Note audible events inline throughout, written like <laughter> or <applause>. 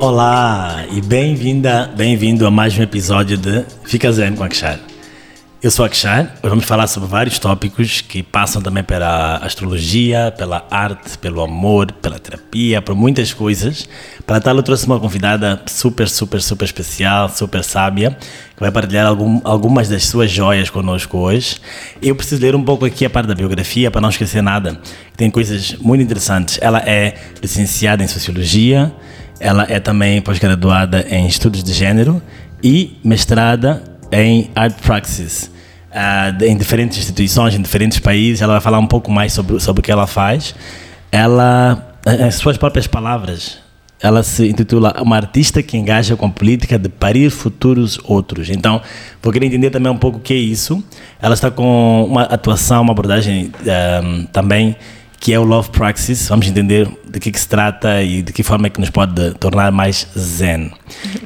Olá e bem-vinda, bem-vindo a mais um episódio de Fica Zen com Akshar. Eu sou Akshar, hoje vamos falar sobre vários tópicos que passam também pela astrologia, pela arte, pelo amor, pela terapia, por muitas coisas. Para tal, eu trouxe uma convidada super, super, super especial, super sábia, que vai partilhar algum, algumas das suas joias conosco hoje. Eu preciso ler um pouco aqui a parte da biografia para não esquecer nada. Tem coisas muito interessantes. Ela é licenciada em Sociologia, ela é também pós-graduada em Estudos de Gênero e mestrada em Art Praxis. Uh, em diferentes instituições, em diferentes países, ela vai falar um pouco mais sobre, sobre o que ela faz. Ela, em suas próprias palavras, ela se intitula Uma Artista que Engaja com a Política de Parir Futuros Outros. Então, vou querer entender também um pouco o que é isso. Ela está com uma atuação, uma abordagem um, ah, também que é o Love Praxis. Vamos entender de que, que, se trata e de que forma é que nos pode tornar mais zen. <laughs>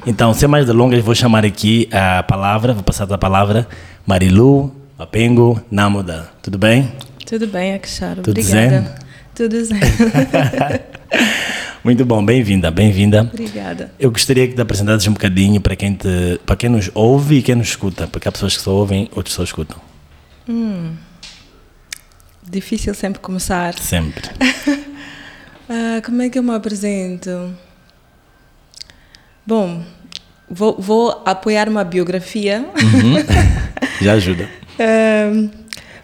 Então, sem mais delongas, vou chamar aqui a palavra, vou passar a palavra Marilu Apengo Namuda. Tudo bem? Tudo bem, Akshara. Tudo Obrigada. zen? Tudo zen. <laughs> Muito bom, bem-vinda, bem-vinda. Obrigada. Eu gostaria que te apresentasses um bocadinho para quem, te, para quem nos ouve e quem nos escuta, porque há pessoas que só ouvem, outras só escutam. Hum. Difícil sempre começar. Sempre. <laughs> ah, como é que eu me apresento? Bom, vou, vou apoiar uma biografia. Uhum. <laughs> Já ajuda. Ah,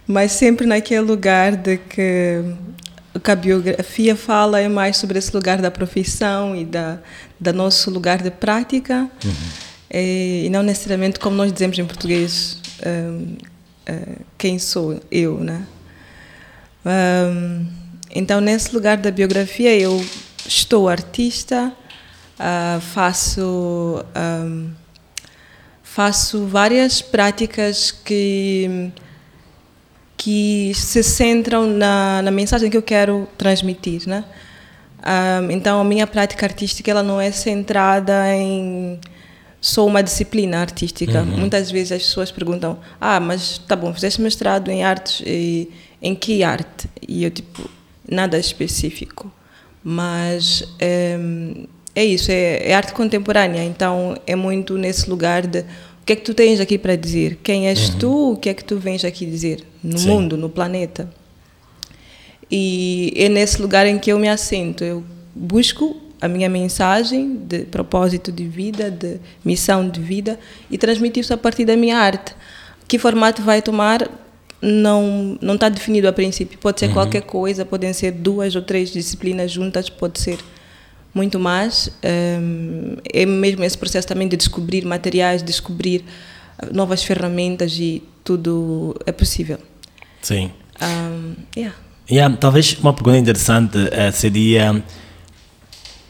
mas sempre naquele lugar de que o que a biografia fala é mais sobre esse lugar da profissão e da, da nosso lugar de prática uhum. e, e, não necessariamente como nós dizemos em português um, uh, quem sou eu, né? Um, então, nesse lugar da biografia, eu estou artista, uh, faço, um, faço várias práticas que, que se centram na, na mensagem que eu quero transmitir. Né? Um, então, a minha prática artística ela não é centrada em só uma disciplina artística. Uhum. Muitas vezes as pessoas perguntam: Ah, mas tá bom, fizeste mestrado em artes e em que arte? E eu, tipo, nada específico. Mas é, é isso, é, é, arte contemporânea, então é muito nesse lugar de o que é que tu tens aqui para dizer? Quem és uhum. tu? O que é que tu vens aqui dizer? No Sim. mundo, no planeta. E é nesse lugar em que eu me assento. Eu busco a minha mensagem de propósito de vida, de missão de vida e transmitir isso a partir da minha arte. Que formato vai tomar? Não não está definido a princípio. Pode ser uhum. qualquer coisa, podem ser duas ou três disciplinas juntas, pode ser muito mais. Um, é mesmo esse processo também de descobrir materiais, descobrir novas ferramentas e tudo é possível. Sim. Um, yeah. Yeah, talvez uma pergunta interessante uh, seria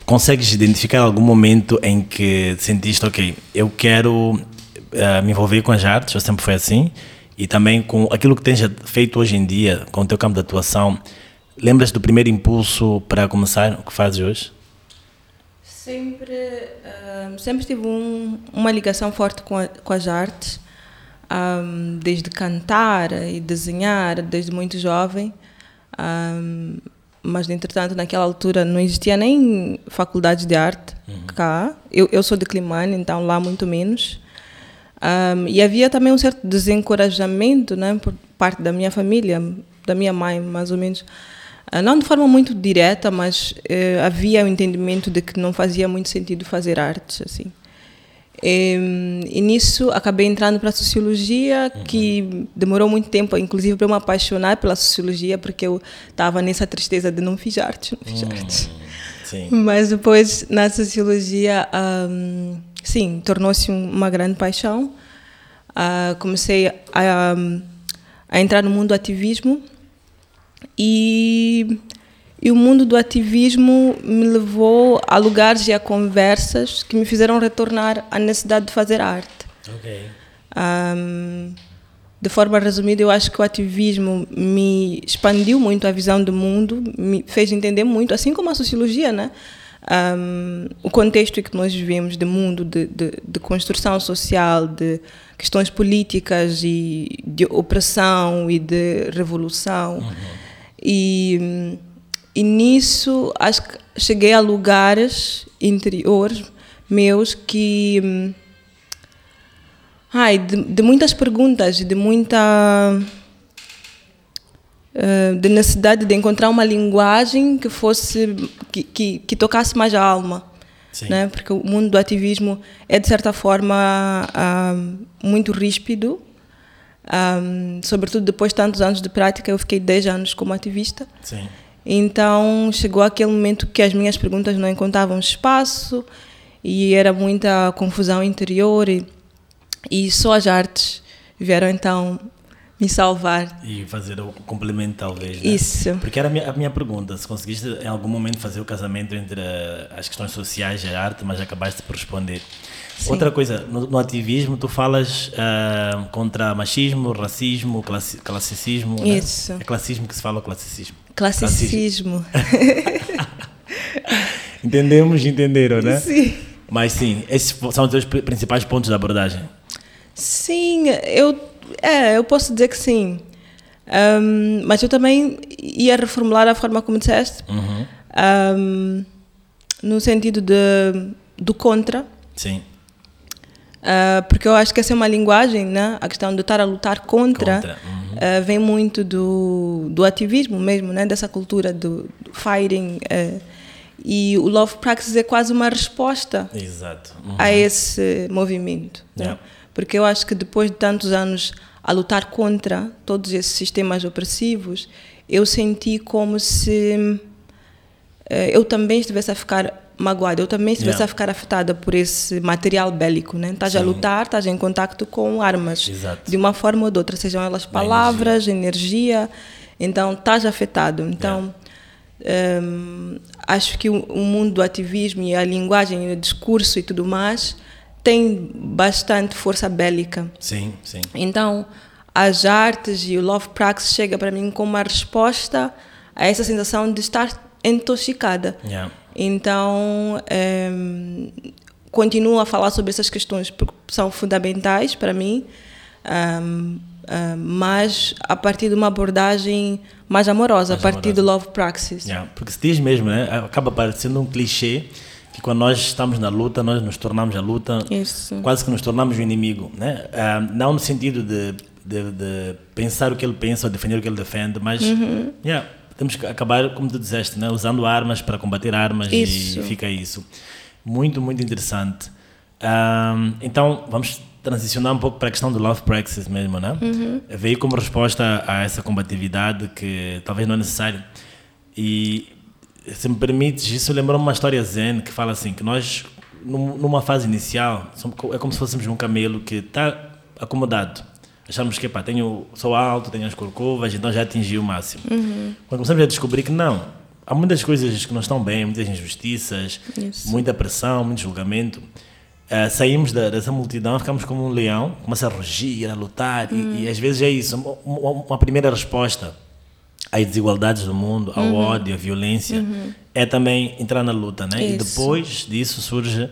consegues identificar algum momento em que sentiste ok eu quero uh, me envolver com as artes ou sempre foi assim e também com aquilo que tens feito hoje em dia, com o teu campo de atuação, lembras do primeiro impulso para começar o que fazes hoje? Sempre, uh, sempre tive um, uma ligação forte com, a, com as artes, um, desde cantar e desenhar, desde muito jovem. Um, mas, entretanto, naquela altura não existia nem faculdade de arte uhum. cá. Eu, eu sou de Climane, então lá muito menos. Um, e havia também um certo desencorajamento né, por parte da minha família, da minha mãe, mais ou menos. Uh, não de forma muito direta, mas uh, havia o um entendimento de que não fazia muito sentido fazer artes. assim. E, e nisso acabei entrando para a sociologia, que demorou muito tempo, inclusive, para me apaixonar pela sociologia, porque eu estava nessa tristeza de não fiz arte, não fiz uhum. arte. Sim. Mas depois, na sociologia, um, sim, tornou-se uma grande paixão. Uh, comecei a, a, entrar no mundo do ativismo e, e o mundo do ativismo me levou a lugares e a conversas que me fizeram retornar à necessidade de fazer arte. Okay. Um, de forma resumida, eu acho que o ativismo me expandiu muito a visão do mundo, me fez entender muito, assim como a sociologia, né? Um, o contexto que nós vivemos de mundo de, de, de, construção social, de questões políticas e de opressão e de revolução. Uhum. E, e nisso, acho que cheguei a lugares interiores meus que. hum, Ai, de, de muitas perguntas, de muita. De necessidade de encontrar uma linguagem que fosse. que, que, que tocasse mais a alma. Sim. Né? Porque o mundo do ativismo é, de certa forma, muito ríspido. Ah, sobretudo depois de tantos anos de prática, eu fiquei 10 anos como ativista. Sim. Então chegou aquele momento que as minhas perguntas não encontravam espaço e era muita confusão interior e, e só as artes vieram então me salvar. E fazer o complemento, talvez. Né? Isso. Porque era a minha, a minha pergunta: se conseguiste em algum momento fazer o casamento entre eh, as questões sociais e a arte, mas acabaste por responder. Sim. Outra coisa, no, no ativismo, tu falas ah, contra machismo, racismo, classi, classicismo. né? Isso. É classismo que se fala ou classicismo? Classicismo. <laughs> Entendemos, entenderam, né? Sim. Mas sim, esses são os pri- principais pontos da abordagem. Sim, eu, é, eu posso dizer que sim. Ahm, mas eu também ia reformular a forma como disseste, Uhum. ahm, no sentido de, do contra, Sim, ah, porque eu acho que essa é uma linguagem, né? a questão de estar a lutar contra, Contra, uhum. ah, vem muito do, do ativismo mesmo, né? dessa cultura do, do fighting. ah, e o Love Praxis é quase uma resposta exato. Uhum. a esse movimento. né? Yeah. Porque eu acho que depois de tantos anos a lutar contra todos esses sistemas opressivos, eu senti como se eh, eu também estivesse a ficar magoada, eu também estivesse Yeah. a ficar afetada por esse material bélico. Né? Estás a lutar, estás em contato com armas, Exato. de uma forma ou de outra, sejam elas palavras, energia. Então, estás afetado. Então, hum, acho que o, o mundo do ativismo e a linguagem, o discurso e tudo mais tem bastante força bélica. Sim, sim. Então, as artes e o Love Praxis chega para mim como uma resposta a essa sensação de estar intoxicada. Yeah. Então, em, continuo a falar sobre essas questões porque são fundamentais para mim, em, em, mas a partir de uma abordagem mais amorosa, Mais a partir amorosa. do Love Praxis. Yeah, Porque se diz mesmo, né? acaba parecendo um clichê que quando nós estamos na luta, nós nos tornamos a luta, Isso. quase que nos tornamos o inimigo. Né? Ah, não no sentido de, de, de pensar o que ele pensa ou defender o que ele defende, mas Uhum. yeah, temos que acabar, como tu disseste, né? usando armas para combater armas Isso. e fica isso. Muito, muito interessante. Ah, então, vamos transicionar um pouco para a questão do Love Praxis mesmo, né? Veio como resposta a essa combatividade que talvez não é necessário. E, se me permites, isso lembrou-me uma história zen que fala assim, que nós, num- numa fase inicial, é como se fôssemos um camelo que está acomodado. Achamos que, pá, tenho, sou alto, tenho as corcovas, então já atingi o máximo. Quando começamos a descobrir que não, há muitas coisas que não estão bem, muitas injustiças, Isso. muita pressão, muito julgamento. Ah, saímos da, dessa multidão, ficamos como um leão, começa a rugir, a lutar, e, e às vezes é isso, uma- uma primeira resposta às desigualdades do mundo, ao ódio, à violência, é também entrar na luta, né? E Isso. depois disso surge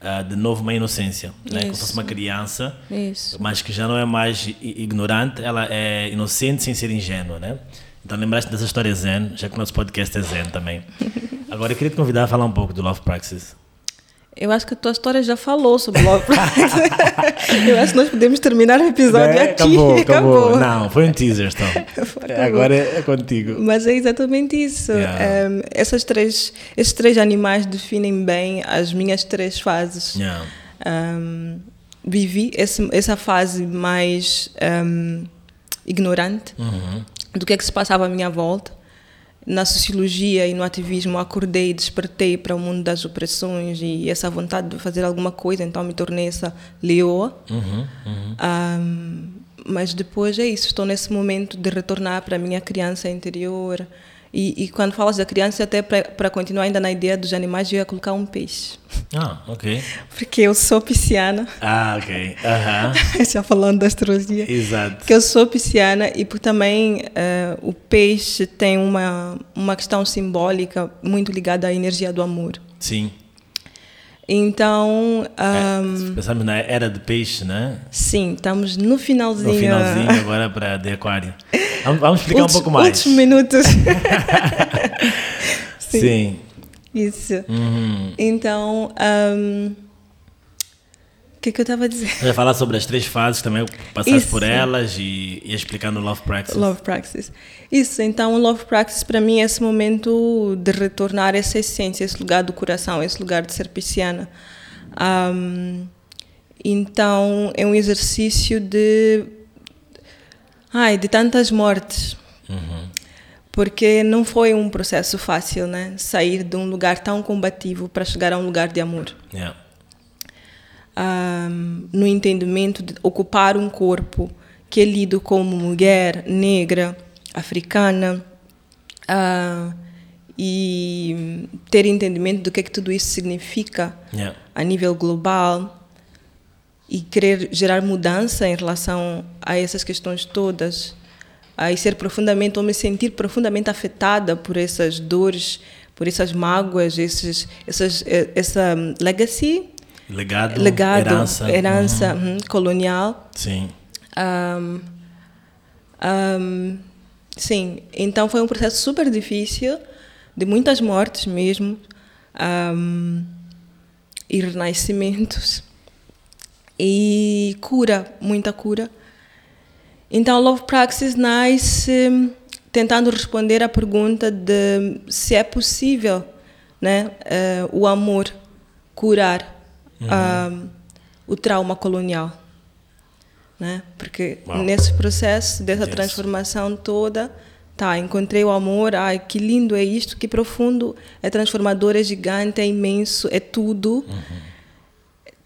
ah, de novo uma inocência, né? Como se fosse Isso. uma criança, Isso. mas que já não é mais ignorante, ela é inocente sem ser ingênua, né? Então lembraste dessa história zen, já que o nosso podcast é zen também. <laughs> Agora eu queria te convidar a falar um pouco do Love Praxis. Eu acho que a tua história já falou sobre Love Praxis. <laughs> eu acho que nós podemos terminar o episódio Né? aqui. Acabou, <laughs> acabou. Não, foi um teaser, então. <laughs> Acabou. Agora é, é contigo. Mas é exatamente isso. Yeah. Em, essas três, esses três animais definem bem as minhas três fases. Yeah. Em, vivi esse, essa fase mais em, ignorante Uhum. do que é que se passava à minha volta. Na sociologia e no ativismo, acordei e despertei para o mundo das opressões e essa vontade de fazer alguma coisa, então me tornei essa leoa. Uhum. Uhum. Ahm, mas depois é isso, estou nesse momento de retornar para a minha criança interior. E, e quando falas da criança, até para continuar ainda na ideia dos animais, eu ia colocar um peixe. Ah, ok. Porque eu sou pisciana, Ah, ok. Aham. <laughs> já falando da astrologia. Exato. Que eu sou pisciana e por também eh, o peixe tem uma, uma questão simbólica muito ligada à energia do amor. Sim. Então, ahm, É, pensarmos na era de peixe, né? sim, estamos no finalzinho. No finalzinho agora para de aquário. Vamos, vamos explicar um pouco mais. Últimos minutos. <laughs> Sim. Isso. Uhum. Então, um, que, que eu estava a dizer? Eu ia falar sobre as três fases também, Isso. por elas e, e explicando o Love Practice. Love Praxis. Isso, então o Love Praxis para mim é esse momento de retornar essa essência, esse lugar do coração, esse lugar de ser pisciana. Um, então é um exercício de. Ai, de tantas mortes. Porque não foi um processo fácil, né? Sair de um lugar tão combativo para chegar a um lugar de amor. Yeah. Um, no entendimento de ocupar um corpo que é lido como mulher, negra, africana, ah, e ter entendimento do que é que tudo isso significa Yeah. a nível global e querer gerar mudança em relação a essas questões todas e ser profundamente ou me sentir profundamente afetada por essas dores por essas mágoas esses essas eh, essa legacy Legado, legado herança. herança, uhum, colonial Sim. Ahm, ahm, sim, então foi um processo super difícil, de muitas mortes mesmo, ahm, e renascimentos, e cura, muita cura. Então, Love Praxis nasce tentando responder à pergunta de se é possível né, eh, o amor curar ahm, o trauma colonial né? Porque Uau. nesse processo dessa Yes. transformação toda, tá, encontrei o amor, ai, que lindo é isto, que profundo, é transformador, é gigante, é imenso, é tudo.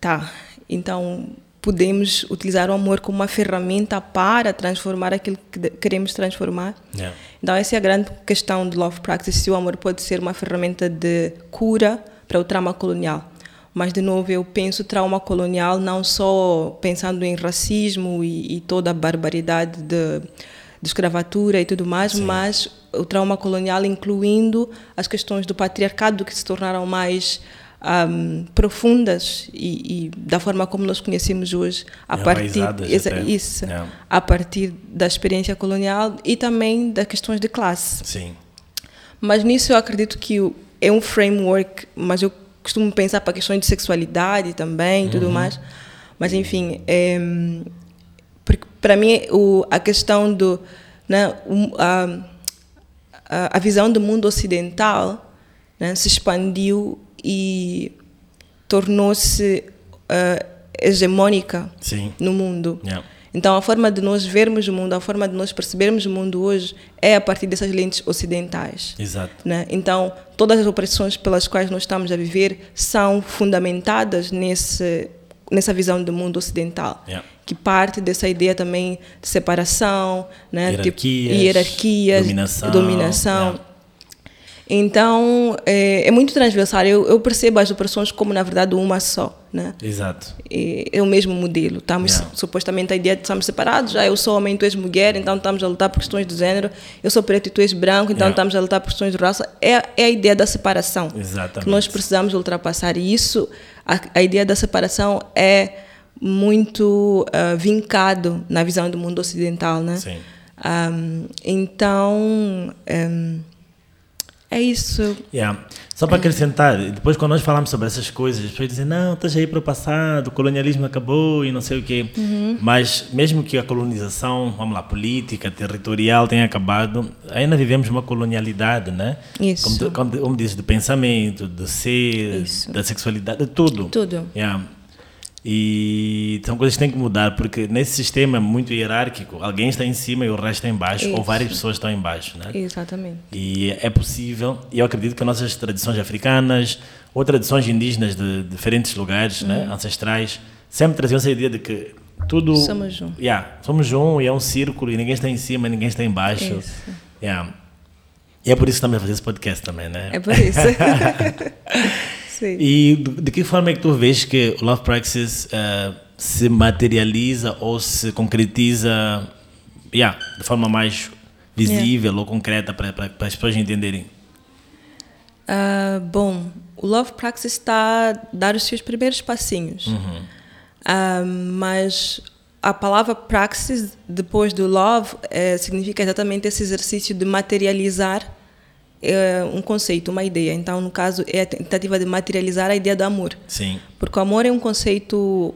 Tá. Então, podemos utilizar o amor como uma ferramenta para transformar aquilo que queremos transformar. Yeah. Então, essa é a grande questão do Love Practice, se o amor pode ser uma ferramenta de cura para o trauma colonial. Mas, de novo, eu penso trauma colonial não só pensando em racismo e, e toda a barbaridade de, de escravatura e tudo mais, mas o trauma colonial incluindo as questões do patriarcado que se tornaram mais ahm, profundas e, e da forma como nós conhecemos hoje, a partir exa- até. isso, Yeah. a partir da experiência colonial e também das questões de classe. Sim. Mas nisso eu acredito que é um framework, mas eu costumo pensar para questões de sexualidade também e tudo mais. Mas enfim, é, para mim o, a questão do né, a, a, visão do mundo ocidental né, se expandiu e tornou-se ah, hegemônica Sim. no mundo. Yeah. Então, a forma de nós vermos o mundo, a forma de nós percebermos o mundo hoje é a partir dessas lentes ocidentais. Exato. Né? Então, todas as opressões pelas quais nós estamos a viver são fundamentadas nesse, nessa visão do mundo ocidental, Yeah. que parte dessa ideia também de separação, né? tipo, Hierarquias, hierarquias, dominação, dominação. yeah. Então, é, é muito transversal. Eu, eu percebo as opressões como, na verdade, uma só. Né? Exato. é é o mesmo modelo. Estamos Yeah. supostamente a ideia de estamos separados. Já eu sou homem, tu és mulher, então estamos a lutar por questões de género. Eu sou preto e tu és branco, então Yeah. estamos a lutar por questões de raça. É, é a ideia da separação Exatamente. que nós precisamos ultrapassar. E isso, a, a ideia da separação é muito ah, vincado na visão do mundo ocidental, né? Sim. Ahm, então, em, é isso. Yeah. Só para acrescentar, depois quando nós falamos sobre essas coisas, as pessoas dizem, não, estás aí para o passado, o colonialismo acabou e não sei o quê. Uhum. Mas mesmo que a colonização, vamos lá, política, territorial tenha acabado, ainda vivemos uma colonialidade, né? Isso. Como, como, como dizes, do pensamento, do ser, Isso. da sexualidade, de tudo. Tudo. Yeah. E são coisas que têm que mudar, porque nesse sistema muito hierárquico, alguém está em cima e o resto está em baixo, ou Isso. várias pessoas estão em baixo, né? Exatamente. E é possível, e eu acredito que nossas tradições africanas ou tradições indígenas de diferentes lugares, né, ancestrais, sempre traziam essa ideia de que tudo. Uhum. Somos um. Yeah, somos um e é um círculo e ninguém está em cima, ninguém está em baixo. Isso. Yeah. E é por isso que estamos a fazer esse podcast também, né? É por isso. <laughs> Sim. E de, que forma é que tu vês que o Love Praxis eh, se materializa ou se concretiza yeah, de forma mais visível ou concreta para as pessoas entenderem? Ah, bom, o Love Praxis está a dar os seus primeiros passinhos. Ah, mas a palavra praxis, depois do love, eh, significa exatamente esse exercício de materializar é um conceito, uma ideia. Então, no caso, é a tentativa de materializar a ideia do amor. Sim. Porque o amor é um conceito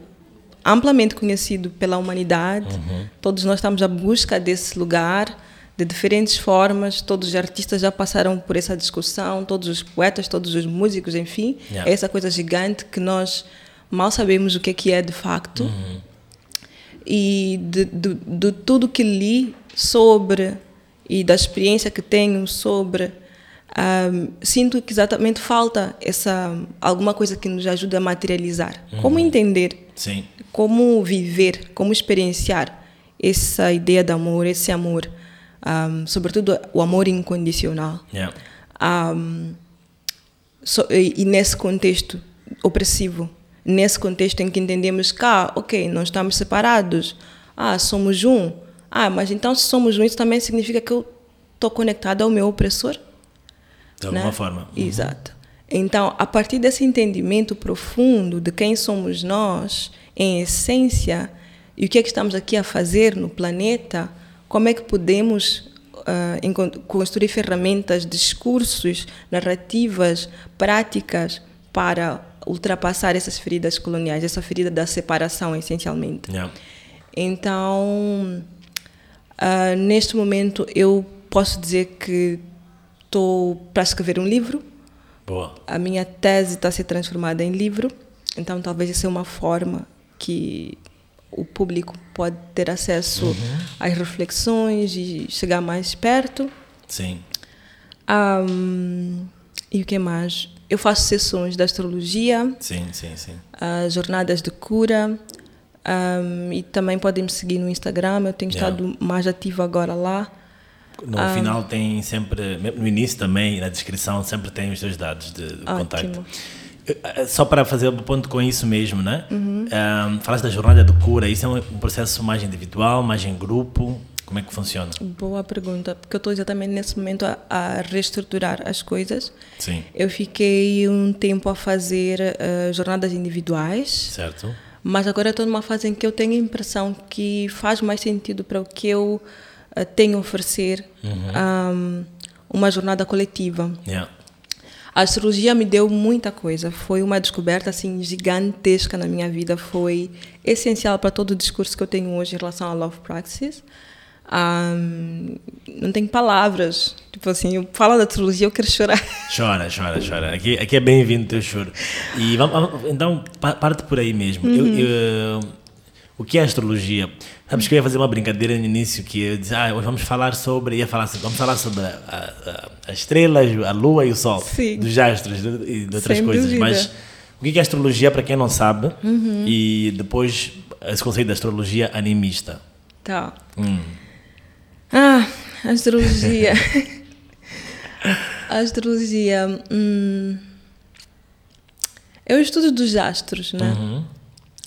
amplamente conhecido pela humanidade. Uhum. Todos nós estamos à busca desse lugar de diferentes formas. Todos os artistas já passaram por essa discussão, todos os poetas, todos os músicos, enfim. Yeah. É essa coisa gigante que nós mal sabemos o que é que é de facto. E de, de, de tudo que li sobre e da experiência que tenho sobre ahm, sinto que exatamente falta essa alguma coisa que nos ajude a materializar como entender Sim. como viver, como experienciar essa ideia de amor, esse amor, ahm, sobretudo o amor incondicional. Yeah. Ahm, so- e, e nesse contexto opressivo, nesse contexto em que entendemos que, ah, ok, não estamos separados, ah, somos um, ah, mas então se somos um, isso também significa que eu estou conectado ao meu opressor? De alguma né? forma. Exato. Então, a partir desse entendimento profundo de quem somos nós, em essência, e o que é que estamos aqui a fazer no planeta, como é que podemos encon- construir ferramentas, discursos, narrativas, práticas para ultrapassar essas feridas coloniais, essa ferida da separação, essencialmente. Yeah. Então, ah, neste momento, eu posso dizer que estou para escrever um livro. Boa. A minha tese está a ser transformada em livro. Então, talvez essa é uma forma que o público pode ter acesso às reflexões e chegar mais perto. Sim. Ahm, e o que mais? Eu faço sessões de astrologia, Sim, sim, sim. as jornadas de cura. ahm, e também podem me seguir no Instagram. Eu tenho Yeah. estado mais ativa agora lá. No Ah. final tem sempre, no início também, na descrição, sempre tem os seus dados de, de contacto. Eu, eh, Só para fazer o ponto com isso mesmo, né? Uhum. Um, falaste da jornada de cura, isso é um um processo mais individual, mais em grupo? Como é que funciona? Boa pergunta, porque eu estou exatamente nesse momento a, a reestruturar as coisas. Sim, Eu fiquei um tempo a fazer eh, jornadas individuais, certo? mas agora estou numa fase em que eu tenho a impressão que faz mais sentido para o que eu tenho a oferecer ahm, uma jornada coletiva. Yeah. A astrologia me deu muita coisa. Foi uma descoberta assim gigantesca na minha vida. Foi essencial para todo o discurso que eu tenho hoje em relação a Love Praxis. Ahm, não tenho palavras. Tipo assim, eu falo da astrologia, eu quero chorar. <laughs> Chora, chora, chora. Aqui, aqui é bem-vindo o teu choro. E vamos, então, pa- parte por aí mesmo. Eu- eu- o que é astrologia? Sabes que eu ia fazer uma brincadeira no início que eu disse, ah, hoje vamos falar sobre, ia falar, sobre- vamos falar sobre as estrelas, a lua e o sol, Sim. dos astros e de outras Sem coisas. dúvida. Mas o que é astrologia para quem não sabe? E depois esse conceito da astrologia animista. Tá. Hum. Ah, astrologia. <laughs> astrologia. Hum, é o estudo dos astros, né? Uhum.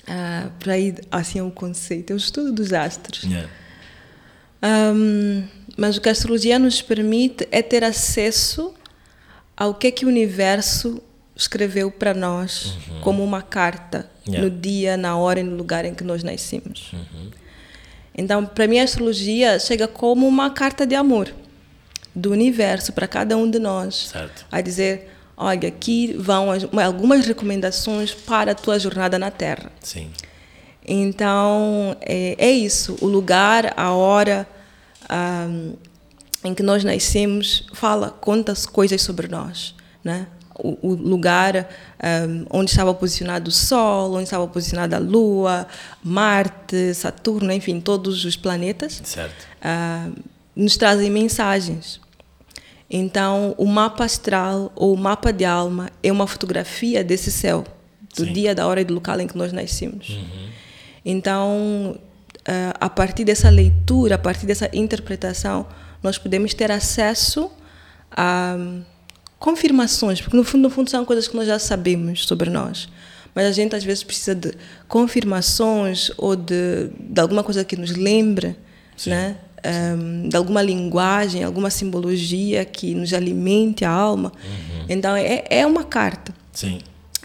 Ah, para ir assim é o conceito, é o estudo dos astros. Yeah. Ahm, mas o que a astrologia nos permite é ter acesso ao que é que o universo escreveu para nós como uma carta Yeah. no dia, na hora e no lugar em que nós nascemos. Então, para mim, a astrologia chega como uma carta de amor do universo para cada um de nós, Certo. a dizer: olha, aqui vão as- algumas recomendações para a tua jornada na Terra. Sim. Então, é, é isso. O lugar, a hora ahm, em que nós nascemos fala, conta coisas sobre nós. Né? O, o lugar ahm, onde estava posicionado o Sol, onde estava posicionada a Lua, Marte, Saturno, enfim, todos os planetas Certo. ah, nos trazem mensagens. Então, o mapa astral ou o mapa de alma é uma fotografia desse céu, do Sim. dia, da hora e do local em que nós nascemos. Então, ah, a partir dessa leitura, a partir dessa interpretação, nós podemos ter acesso a confirmações, porque no fundo, no fundo são coisas que nós já sabemos sobre nós. Mas a gente às vezes precisa de confirmações ou de, de alguma coisa que nos lembre, né? Ahm, de alguma linguagem, alguma simbologia que nos alimente a alma. Então é, é uma carta. Sim.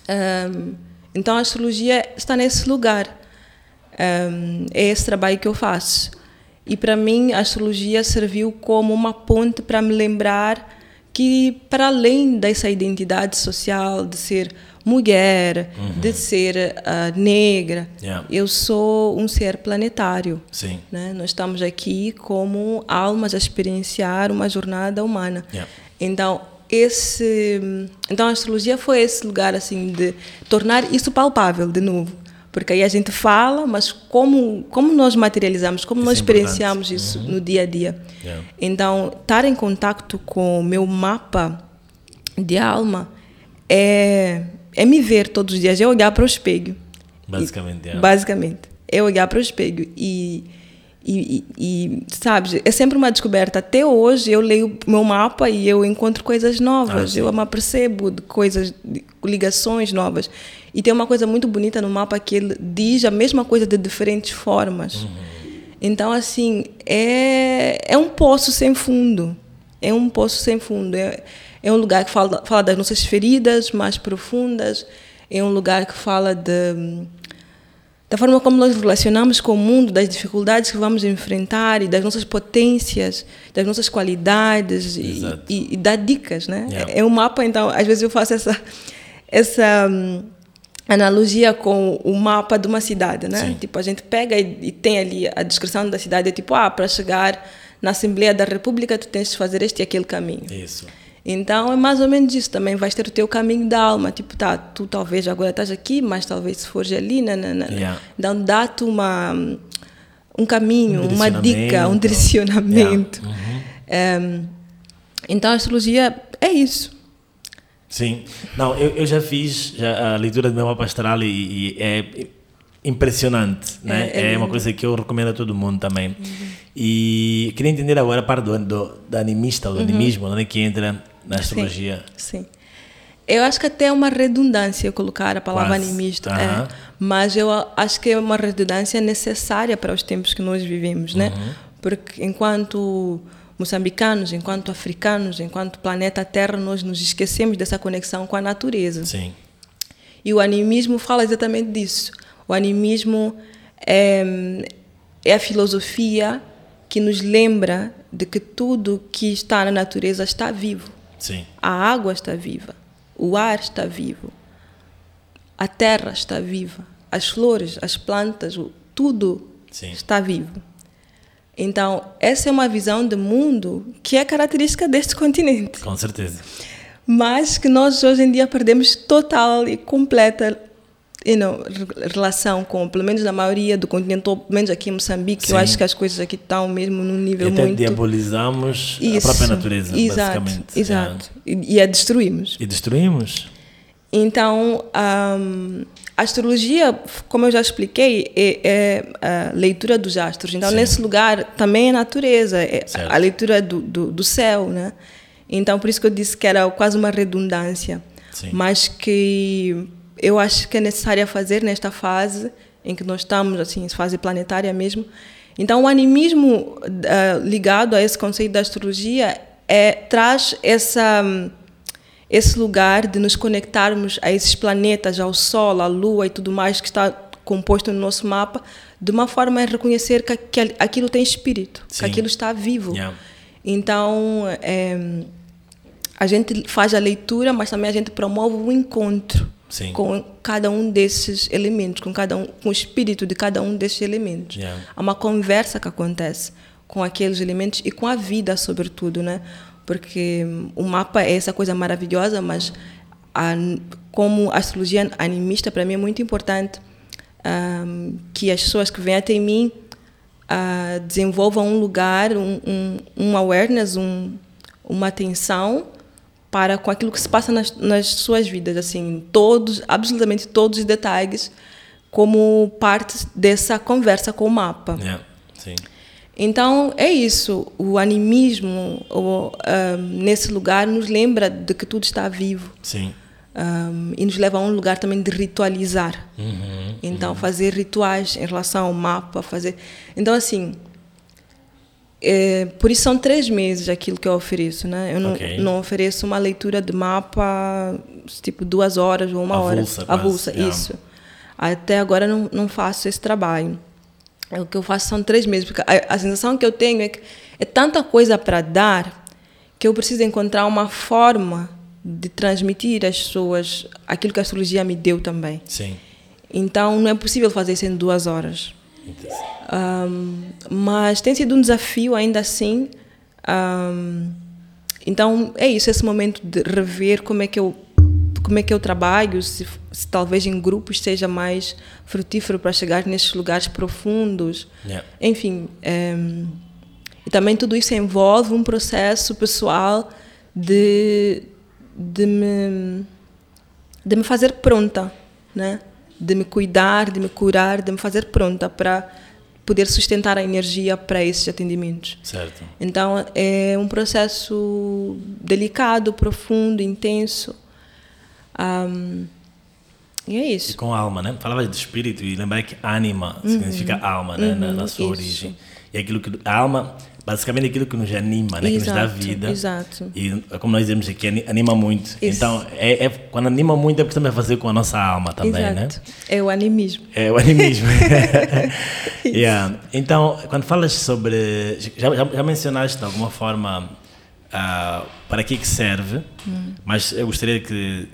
Ahm, então a astrologia está nesse lugar. Ahm, é esse trabalho que eu faço. E para mim a astrologia serviu como uma ponte para me lembrar que para além dessa identidade social de ser mulher, uhum. de ser uh, negra, yeah. eu sou um ser planetário. Sim. Né? Nós estamos aqui como almas a experienciar uma jornada humana. Yeah. Então, esse, então a astrologia foi esse lugar assim de tornar isso palpável de novo. Porque aí a gente fala, mas como, como nós materializamos, como isso nós é experienciamos isso uhum. no dia a dia. Yeah. Então, estar em contato com o meu mapa de alma é, é me ver todos os dias, é olhar para o espelho. Basicamente, e, Basicamente. É olhar para o espelho. E, e, e, sabe, é sempre uma descoberta. Até hoje eu leio meu mapa e eu encontro coisas novas. Ah, eu me apercebo de coisas, de ligações novas. E tem uma coisa muito bonita no mapa que ele diz a mesma coisa de diferentes formas. Uhum. Então, assim, é, é um poço sem fundo. É um poço sem fundo. É, é um lugar que fala, fala das nossas feridas mais profundas. É um lugar que fala de, da forma como nós relacionamos com o mundo, das dificuldades que vamos enfrentar e das nossas potências, das nossas qualidades e, e, e, dá dicas, né? Yeah. É um mapa, então, às vezes eu faço essa essa hum, analogia com o mapa de uma cidade, né? Sim. Tipo, a gente pega e, e, tem ali a descrição da cidade, é tipo, ah, para chegar na Assembleia da República tu tens de fazer este e aquele caminho. Isso. Então é mais ou menos isso. Também vais ter o teu caminho da alma. Tipo, tá, tu talvez agora estás aqui, mas talvez se fores ali, né, né, né. Yeah. então dá-te uma um caminho, um uma dica, um direcionamento. <laughs> Yeah. Uhum. Um, então a astrologia é isso. Sim. Não, eu, eu já fiz já a leitura do meu mapa astral e, e é impressionante, né? É, é, é uma coisa que eu recomendo a todo mundo também. Uhum. E queria entender agora a parte do, do, do animista, do uhum. animismo, onde é que entra na astrologia. Sim, sim. Eu acho que até é uma redundância colocar a palavra Quase. animista, uhum. é, mas eu acho que é uma redundância necessária para os tempos que nós vivemos, né? Uhum. Porque enquanto moçambicanos, enquanto africanos, enquanto planeta Terra, nós nos esquecemos dessa conexão com a natureza. Sim. E o animismo fala exatamente disso. O animismo é, é a filosofia que nos lembra de que tudo que está na natureza está vivo. Sim. A água está viva, o ar está vivo, a terra está viva, as flores, as plantas, tudo Sim. está vivo. Então, essa é uma visão de mundo que é característica deste continente. Com certeza. Mas que nós hoje em dia perdemos total e completa you know, relação com, pelo menos na maioria do continente, ou pelo menos aqui em Moçambique, Sim. eu acho que as coisas aqui estão mesmo num nível e até muito... diabolizamos Isso. a própria natureza, exato, basicamente. Exato, é. e, e a destruímos. E destruímos. Então, um, a astrologia, como eu já expliquei, é, é a leitura dos astros. Então, Sim. nesse lugar também é natureza, é Certo. a leitura do, do, do, céu, né? Então, por isso que eu disse que era quase uma redundância, Sim. mas que eu acho que é necessária fazer nesta fase em que nós estamos, assim, fase planetária mesmo. Então, o animismo uh, ligado a esse conceito da astrologia é, traz essa esse lugar de nos conectarmos a esses planetas, ao Sol, à Lua e tudo mais que está composto no nosso mapa, de uma forma a reconhecer que, que aquilo tem espírito, Sim. que aquilo está vivo. Yeah. Então, é, a gente faz a leitura, mas também a gente promove o encontro Sim. com cada um desses elementos, com cada um, com o espírito de cada um desses elementos. Yeah. Há uma conversa que acontece com aqueles elementos e com a vida, sobretudo, né? porque o mapa é essa coisa maravilhosa, mas a, como astrologia animista, para mim é muito importante um, que as pessoas que vêm até mim uh, desenvolvam um lugar, um, um, um awareness, um, uma atenção para com aquilo que se passa nas, nas suas vidas, assim, todos, absolutamente todos os detalhes, como parte dessa conversa com o mapa. Yeah. Sim. Então é isso, o animismo o, um, nesse lugar nos lembra de que tudo está vivo. Um, e nos leva a um lugar também de ritualizar. Uhum, então uhum. fazer rituais em relação ao mapa, fazer. Então assim, é, por isso são três meses aquilo que eu ofereço, né? Eu não, okay. não ofereço uma leitura de mapa tipo duas horas ou uma avulsa, hora. Avulsa, yeah. isso. Até agora não, não faço esse trabalho. O que eu faço são três meses, porque a, a sensação que eu tenho é que é tanta coisa para dar que eu preciso encontrar uma forma de transmitir às pessoas aquilo que a astrologia me deu também. Sim. Então não é possível fazer isso em duas horas. Um, mas tem sido um desafio ainda assim. Um, então é isso, esse momento de rever como é que eu como é que eu trabalho, se, se talvez em grupos seja mais frutífero para chegar nesses lugares profundos. Yeah. Enfim, um, e também tudo isso envolve um processo pessoal de, de, me, de me fazer pronta, né? de me cuidar, de me curar, de me fazer pronta para poder sustentar a energia para esses atendimentos. Certo. Então é um processo delicado, profundo, intenso. Um, e é isso. E com alma, né? Falavas de espírito e lembrar que anima significa alma, né? na, na sua Uhum. isso. origem. E aquilo que a alma, basicamente aquilo que nos anima, né? que nos dá Exato, vida. exato. E como nós dizemos aqui, ani- anima muito. Isso. Então, é, é- quando anima muito é porque também fazer com a nossa alma também, né? Exato. É o animismo. É o animismo. <laughs> <laughs> Yeah. Então, quando falas sobre. Já, já, já mencionaste de alguma forma ah, para que, que serve, mas eu gostaria que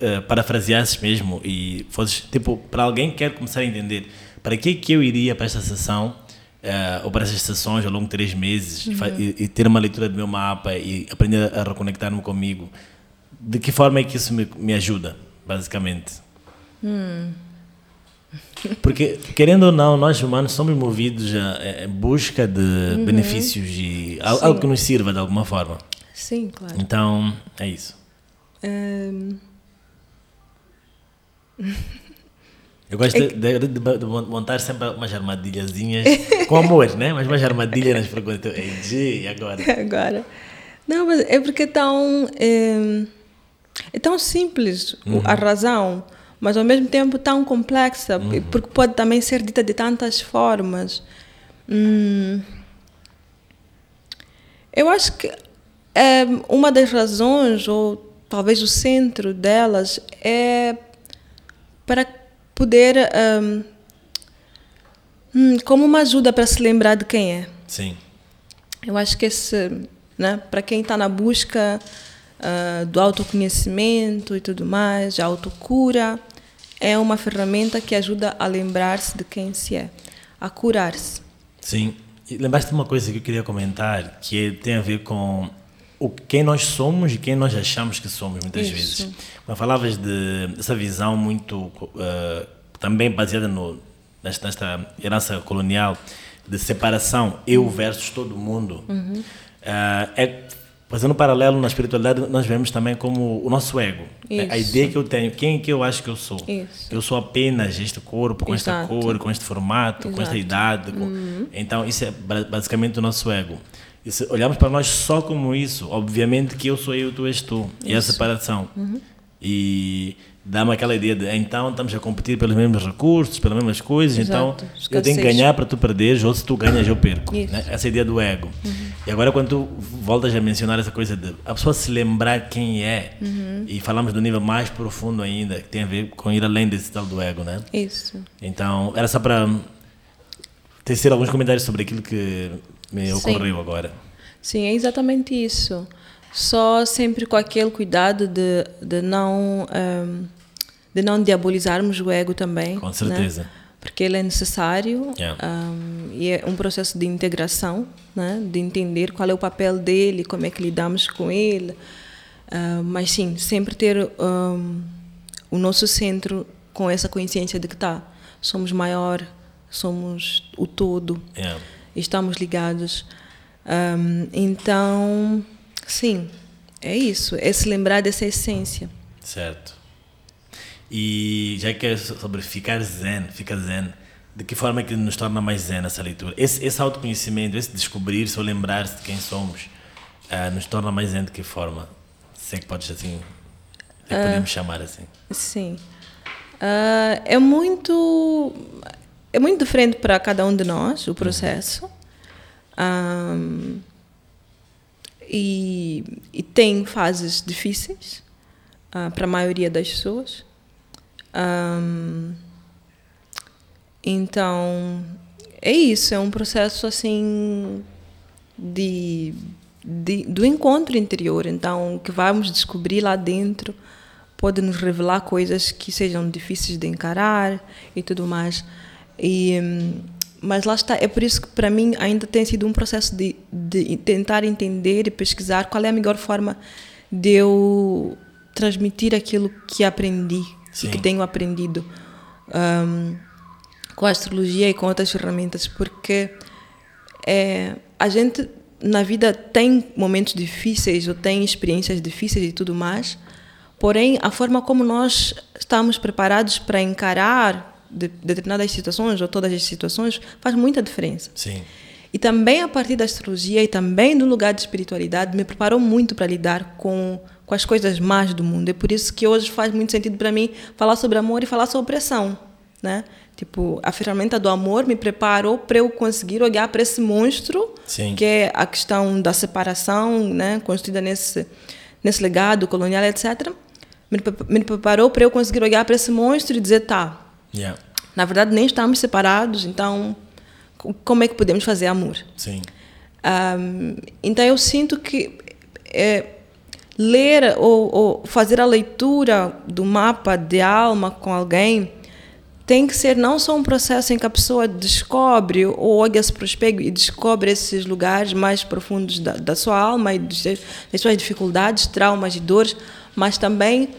eh, parafraseasses mesmo e fosses, tipo, para alguém que quer começar a entender para que, que eu iria para esta sessão. Eh, ou para essas sessões ao longo de três meses e fa- e, e ter uma leitura do meu mapa e aprender a reconectar-me comigo. De que forma é que isso me, me ajuda basicamente? <laughs> Porque, querendo ou não, nós humanos somos movidos a busca de benefícios e al- algo que nos sirva de alguma forma. Sim, claro. Então, é isso. Um, <laughs> Eu gosto de, de- de- de montar sempre umas armadilhazinhas <laughs> com amor, né? Mas umas armadilhas nas perguntas. Ei, G, e agora? <laughs> agora. Não, mas é porque é tão. É, é tão simples o- a razão, mas ao mesmo tempo tão complexa, porque pode também ser dita de tantas formas. Hum, eu acho que é, uma das razões, ou talvez o centro delas, é para poder. hum, como uma ajuda para se lembrar de quem é. Sim, Eu acho que esse, né, para quem está na busca ah, do autoconhecimento e tudo mais, de autocura, é uma ferramenta que ajuda a lembrar-se de quem se é, a curar-se. sim. E lembraste de uma coisa que eu queria comentar, que tem a ver com o quem nós somos e quem nós achamos que somos, muitas Isso. vezes. Quando falavas de, dessa visão muito, eh, também baseada no, nesta, nesta herança colonial, de separação, eu versus todo mundo, eh, é, fazendo um paralelo na espiritualidade, nós vemos também como o nosso ego. né? A ideia que eu tenho, quem que eu acho que eu sou. Isso. Eu sou apenas este corpo, com esta Exato. cor, com este formato, com esta Exato. idade. com- Então, isso é ba- basicamente o nosso ego. E se olharmos para nós só como isso, obviamente que eu sou eu, tu és tu. E a separação. E dá-me aquela ideia de, então estamos a competir pelos mesmos recursos, pelas mesmas coisas, Exato. então eu tenho que ganhar para tu perderes, ou se tu ganhas eu perco. Isso. né? Essa ideia do ego. E agora quando tu voltas a mencionar essa coisa de a pessoa se lembrar quem é, e falamos do nível mais profundo ainda, que tem a ver com ir além desse tal do ego, né? Isso. Então, era só para tecer alguns comentários sobre aquilo que me Sim. ocorreu agora. Sim, é exatamente isso. Só sempre com aquele cuidado de, de não ehm, de não diabolizarmos o ego também. Com né? certeza. Porque ele é necessário Yeah. ehm, e é um processo de integração, né? de entender qual é o papel dele, como é que lidamos com ele. Ah, mas sim, sempre ter ehm, o nosso centro com essa consciência de que tá, somos maior, somos o todo Yeah. Estamos ligados. Ahm, então, sim, é isso, é se lembrar dessa essência. Certo. E já que é sobre ficar zen, fica zen, de que forma é que nos torna mais zen essa leitura? Esse, esse autoconhecimento, esse descobrir-se ou lembrar-se de quem somos, ah, nos torna mais zen de que forma? Sei que podes assim, é que podemos chamar assim. Sim. Ah, é muito é muito diferente para cada um de nós o processo. Ahm, e, e tem fases difíceis ah, para a maioria das pessoas. Ahm, então, é isso, é um processo assim de de, do encontro interior. Então, que vamos descobrir lá dentro pode nos revelar coisas que sejam difíceis de encarar e tudo mais. E, mas lá está, é por isso que para mim ainda tem sido um processo de, de tentar entender e pesquisar qual é a melhor forma de eu transmitir aquilo que aprendi Sim. e que tenho aprendido um, com a astrologia e com outras ferramentas, porque é, a gente na vida tem momentos difíceis ou tem experiências difíceis e tudo mais, porém a forma como nós estamos preparados para encarar de determinadas situações ou todas as situações faz muita diferença. Sim. E também a partir da astrologia e também do lugar de espiritualidade me preparou muito para lidar com, com as coisas más do mundo. É por isso que hoje faz muito sentido para mim falar sobre amor e falar sobre opressão, né? Tipo, a ferramenta do amor me preparou para eu conseguir olhar para esse monstro, Sim. que é a questão da separação, né, construída nesse nesse legado colonial, etc. Me, me preparou para eu conseguir olhar para esse monstro e dizer, tá, Yeah. Na verdade, nem estamos separados, então como é que podemos fazer amor? Sim. Um, então eu sinto que é, ler ou, ou, fazer a leitura do mapa de alma com alguém tem que ser não só um processo em que a pessoa descobre ou olha-se para o espelho e descobre esses lugares mais profundos da, da sua alma e das suas dificuldades, traumas e dores, mas também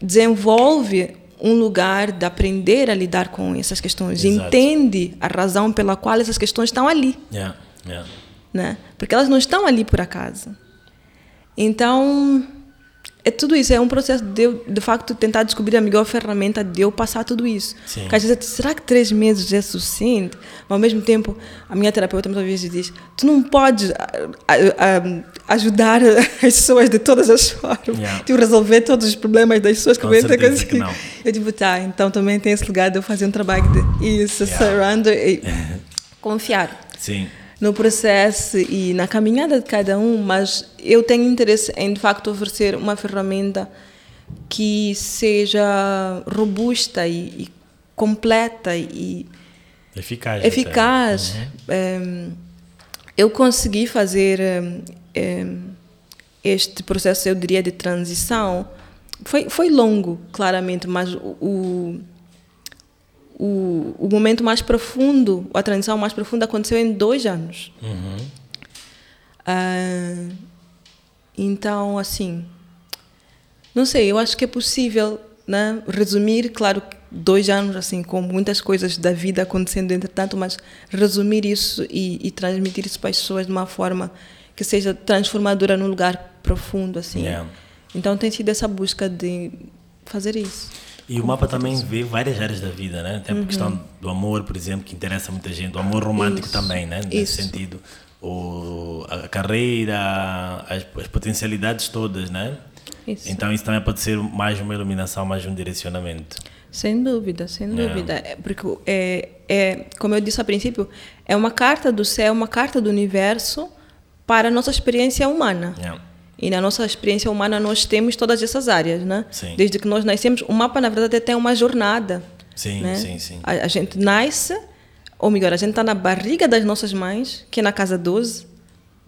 desenvolve um lugar de aprender a lidar com essas questões. Exato. Entende a razão pela qual essas questões estão ali. Yeah, yeah. Né? Porque elas não estão ali por acaso. Então, é tudo isso. É um processo de eu, de facto, tentar descobrir a melhor ferramenta de eu passar tudo isso. Sim. Porque às vezes, será que três meses é suficiente? Mas, ao mesmo tempo, a minha terapeuta muitas vezes diz: tu não podes a, a, a ajudar <laughs> as pessoas de todas as formas, yeah. tipo, resolver todos os problemas das pessoas que vêm ter que não. Eu digo, tá, então também tem esse lugar de eu fazer um trabalho de isso, yeah. surrender e <laughs> confiar. Sim no processo e na caminhada de cada um, mas eu tenho interesse em de facto oferecer uma ferramenta que seja robusta e, e completa e eficaz. Eficaz. Uhum. eu consegui fazer este processo, eu diria, de transição. Foi, foi longo, claramente, mas o o, o momento mais profundo, a transição mais profunda aconteceu em dois anos. Uhum. Uh, então, assim, não sei, eu acho que é possível né, resumir, claro, dois anos, assim, com muitas coisas da vida acontecendo entretanto, mas resumir isso e, e transmitir isso para as pessoas de uma forma que seja transformadora num lugar profundo, assim. Yeah. Então tem sido essa busca de fazer isso. E o mapa também vê várias áreas da vida, né? Tem a uhum. questão do amor, por exemplo, que interessa muita gente. O amor romântico Isso. também, né? Nesse Isso. sentido. O, a carreira, as, as potencialidades todas, né? Isso. Então isso também pode ser mais uma iluminação, mais um direcionamento. Sem dúvida, sem dúvida. É. Porque, é, é, como eu disse a princípio, é uma carta do céu, uma carta do universo para a nossa experiência humana. Yeah. E na nossa experiência humana nós temos todas essas áreas, né? Sim. Desde que nós nascemos, o mapa na verdade tem uma jornada. Sim, né? sim, sim. A, a gente nasce, ou melhor, a gente está na barriga das nossas mães, que é na casa 12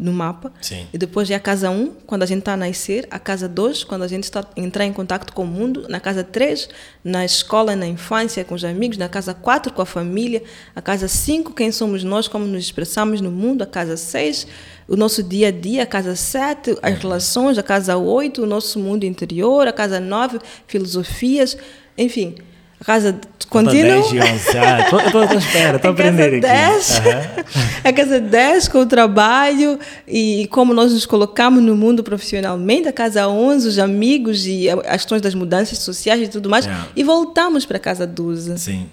no mapa. Sim. E depois é a casa 1, quando a gente está a nascer, a casa 2, quando a gente está a entrar em contato com o mundo, na casa 3, na escola, na infância, com os amigos, na casa 4, com a família, a casa 5, quem somos nós, como nos expressamos no mundo, a casa 6, o nosso dia a dia, a casa 7, as relações, a casa 8, o nosso mundo interior, a casa 9, filosofias, enfim, a casa contínua. 10 e 11, ah, estou à espera, estou a aprender aqui. 10, uhum. A casa 10 com o trabalho e como nós nos colocamos no mundo profissionalmente, a casa 11, os amigos e as questões das mudanças sociais e tudo mais, Yeah. e voltamos para a casa 12. Sim.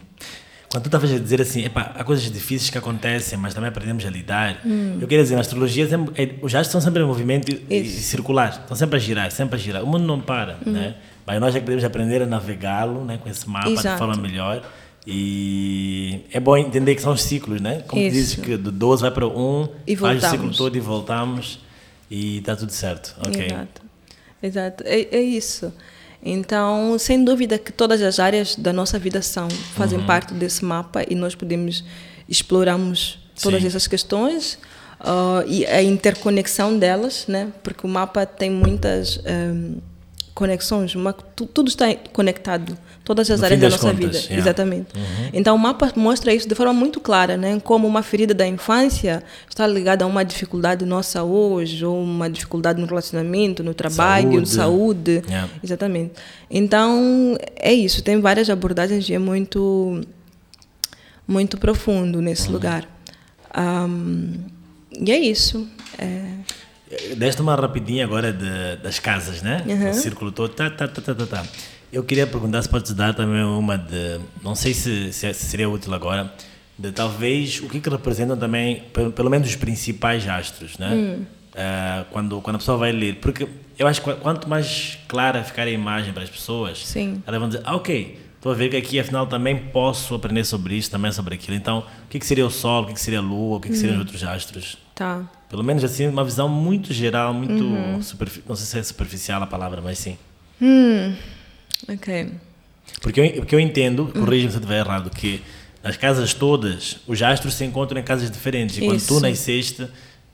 Quando tu estavas a dizer assim, epá, há coisas difíceis que acontecem, mas também aprendemos a lidar. Eu queria dizer, na astrologia, sempre, é, os astros estão sempre em movimento e, e circular, estão sempre a girar, sempre a girar. O mundo não para, né? Mas nós que podemos aprender a navegá-lo, né, com esse mapa de Exato. forma melhor. E é bom entender que são os ciclos, né? Como Isso. dizes que do 12 vai para o 1, E faz o ciclo todo e voltamos e está tudo certo. Ok. Exato. Exato. É, é isso. Então, sem dúvida que todas as áreas da nossa vida são, fazem parte desse mapa e nós podemos explorarmos todas Sim. essas questões. uh, e a interconexão delas, né? Porque o mapa tem muitas um, conexões, uma, tu, tudo está conectado, todas as No áreas da nossa contas, vida, yeah. exatamente. Então o mapa mostra isso de forma muito clara, né? Como uma ferida da infância está ligada a uma dificuldade nossa hoje, ou uma dificuldade no relacionamento, no trabalho, Saúde. saúde, Yeah. exatamente. Então é isso, tem várias abordagens e é muito muito profundo nesse Uhum. lugar. Ahm, e é isso. É, Deste uma rapidinha agora de, das casas, né? Uhum. O círculo todo. Tá, tá, tá, tá, tá, tá. Eu queria perguntar se pode dar também uma de. Não sei se, se seria útil agora. De talvez o que, que representam também, pelo, pelo menos os principais astros, né? Hum. Ah, quando, quando a pessoa vai ler. Porque eu acho que quanto mais clara ficar a imagem para as pessoas, Sim. elas vão dizer: ah, ok, estou a ver que aqui afinal também posso aprender sobre isso, também sobre aquilo. Então, o que, que seria o Sol, o que, que seria a Lua, o que, que seriam Hum. os outros astros? Tá. Pelo menos assim, uma visão muito geral, muito. Uhum. não sei se é superficial a palavra, mas sim. Hum, ok. Porque eu, porque eu entendo, Hum. corrija-me se eu estiver errado, que nas casas todas, os astros se encontram em casas diferentes. E quando tu Isso. nasceste,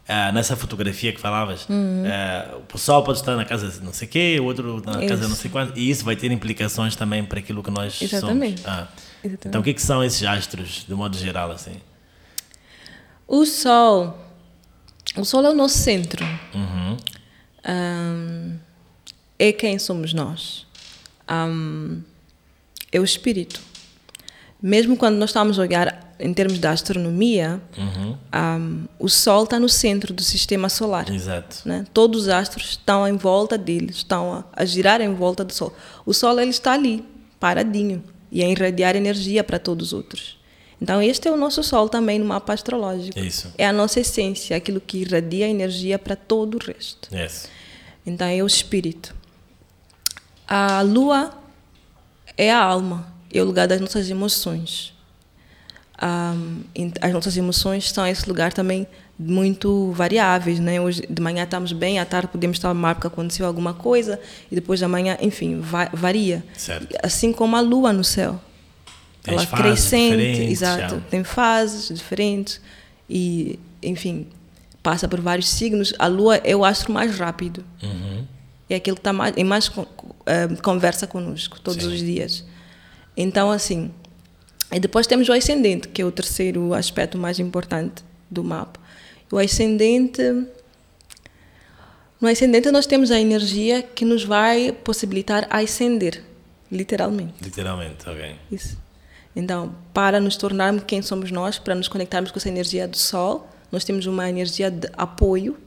ah, nessa fotografia que falavas, Uhum. ah, o sol pode estar na casa não sei quê, o outro na casa de não Isso. sei quanto, e isso vai ter implicações também para aquilo que nós Exatamente. somos. Ah. Exatamente. Então, o que, que são esses astros, de modo geral, assim? O Sol. O Sol é o nosso centro. Uhum. Ahm, é quem somos nós. Ahm, é o espírito. Mesmo quando nós estamos a olhar em termos da astronomia, Uhum. ahm, o Sol está no centro do sistema solar. Exato. né? Todos os astros estão em volta dele, estão a, a girar em volta do Sol. O Sol ele está ali, paradinho, e a irradiar energia para todos os outros. Então, este é o nosso Sol também no mapa astrológico. Isso. É a nossa essência, aquilo que irradia energia para todo o resto. Yes. Então, é o espírito. A Lua é a alma, é o lugar das nossas emoções. Ent- as nossas emoções são esse lugar também muito variáveis, né? Hoje de manhã estamos bem, à tarde podemos estar mal porque aconteceu alguma coisa e depois da manhã, enfim, va- varia. Certo. Assim como a lua no céu. Tem Ela crescente, exato. já. Tem fases diferentes e, enfim, passa por vários signos. A lua é o astro mais rápido. Uhum. É aquele que está mais, em mais con- eh, conversa conosco todos Sim. os dias. Então, assim. E depois temos o ascendente, que é o terceiro aspecto mais importante do mapa. O ascendente. No ascendente, nós temos a energia que nos vai possibilitar ascender, literalmente. Literalmente, ok. Isso. Então, para nos tornarmos quem somos nós, para nos conectarmos com essa energia do Sol, nós temos uma energia de apoio,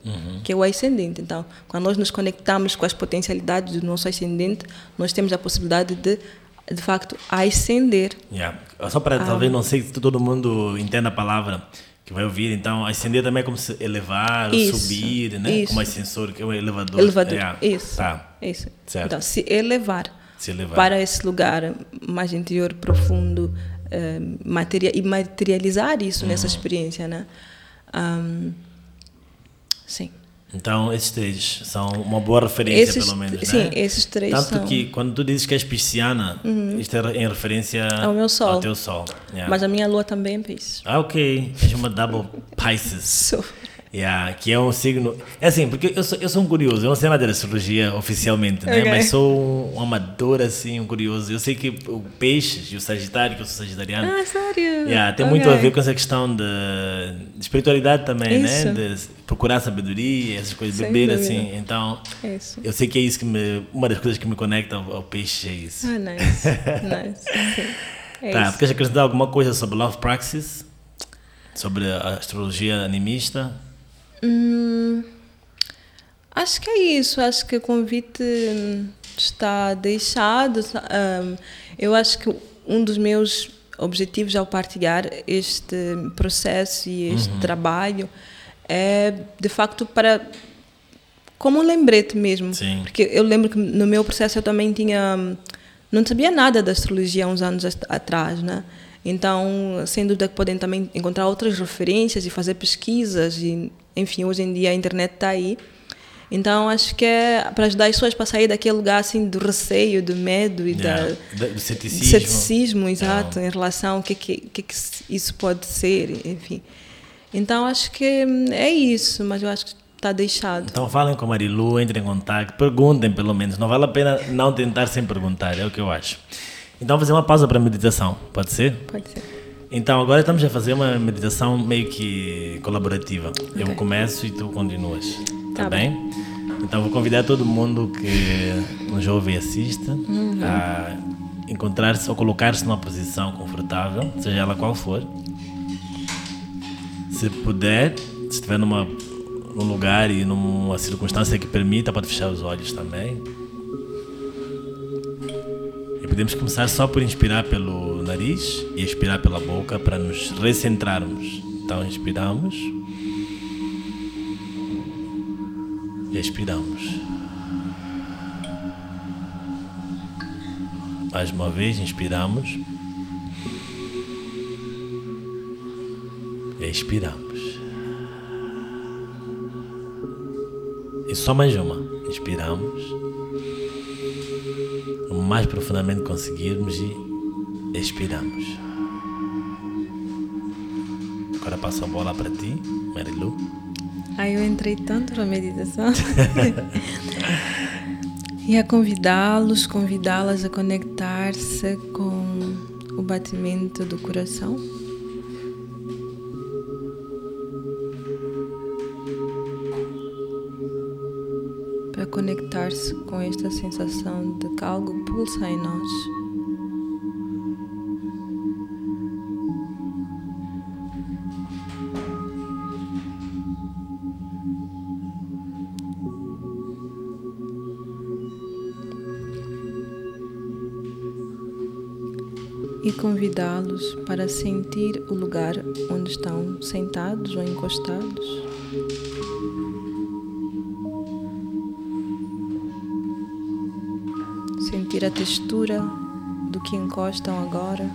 que é o ascendente. Então, quando nós nos conectamos com as potencialidades do nosso ascendente, nós temos a possibilidade de, de facto, ascender. Yeah. Só para talvez não sei se todo mundo entenda a palavra que vai ouvir, então ascender também é como se elevar, Isso, subir, né? isso. Como ascensor, que é um elevador. Elevador. Yeah. Isso. Tá. Isso. Certo. Então, Se elevar. Para esse lugar mais interior, profundo, materia, e materializar isso nessa Uhum. experiência, né? Ahm, sim. Então esses três são uma boa referência, Esses- pelo menos, sim, né? esses três Tanto são- Uhum. que quando tu dizes que és pisciana, isto é em referência Ao meu sol. ao teu sol. Yeah. Mas a minha lua também é peixe. Ah, ok. És uma double Pisces. <laughs> Sou. Yeah, que é um signo. É assim, porque eu sou, eu sou um curioso, eu não sei nada de astrologia oficialmente, né? Ok. Mas sou um, um amador, assim, um curioso. Eu sei que o peixes e o sagitário, que eu sou sagitariano, Ah, sério? yeah, tem Ok. muito a ver com essa questão de, de espiritualidade também, Isso. né? De procurar sabedoria, essas coisas, Sem beber, dúvida. assim. Então, isso. eu sei que é isso que me. Uma das coisas que me conecta ao, ao peixe é isso. Ah, nice. <laughs> nice. É tá, isso. queres acrescentar alguma coisa sobre Love Praxis? Sobre a astrologia animista? Hum, acho que é isso. Acho que o convite hum, está deixado. Hum, eu acho que um dos meus objetivos ao partilhar este processo e este Uhum. trabalho é, de facto, para como um lembrete mesmo. Sim. Porque eu lembro que no meu processo eu também tinha. hum, Não sabia nada da astrologia há uns anos at- atrás, né? Então, sem dúvida que podem também encontrar outras referências e fazer pesquisas. E, enfim, hoje em dia a internet está aí. Então, acho que é para ajudar as pessoas para sair daquele lugar assim do receio, do medo e Yeah. da, Do ceticismo. ceticismo, exato, em relação ao que, que, que, que isso pode ser, enfim. Então acho que hum, é isso, mas eu acho que está deixado. Então falem com a Marilu, entrem em contato, perguntem pelo menos. Não vale a pena não tentar sem perguntar, é o que eu acho. Então vou fazer uma pausa para a meditação, pode ser? Pode ser. Então agora estamos a fazer uma meditação meio que colaborativa. Okay. Eu começo e tu continuas, tá, tá bem? bem? Então vou convidar todo mundo que nos ouve e assista uhum. a encontrar-se ou colocar-se numa posição confortável, seja ela qual for. Se puder, se estiver numa, num lugar e numa circunstância que permita, pode fechar os olhos também. Podemos começar só por inspirar pelo nariz e expirar pela boca para nos recentrarmos. Então inspiramos. Expiramos. Mais uma vez, inspiramos. Expiramos. E só mais uma. Inspiramos. Mais profundamente conseguirmos e expiramos. Agora passo a bola para ti, Marilu. Aí eu entrei tanto na meditação. <laughs> e a convidá-los, convidá-las a conectar-se com o batimento do coração. Conectar-se com esta sensação de que algo pulsa em nós. e convidá-los para sentir o lugar onde estão sentados ou encostados. Sentir a textura do que encostam agora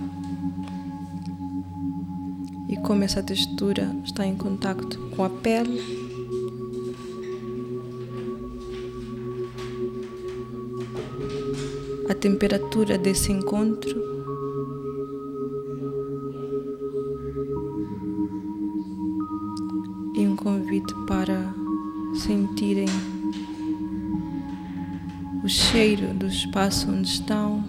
e como essa textura está em contato com a pele. A temperatura desse encontro espaço onde estão.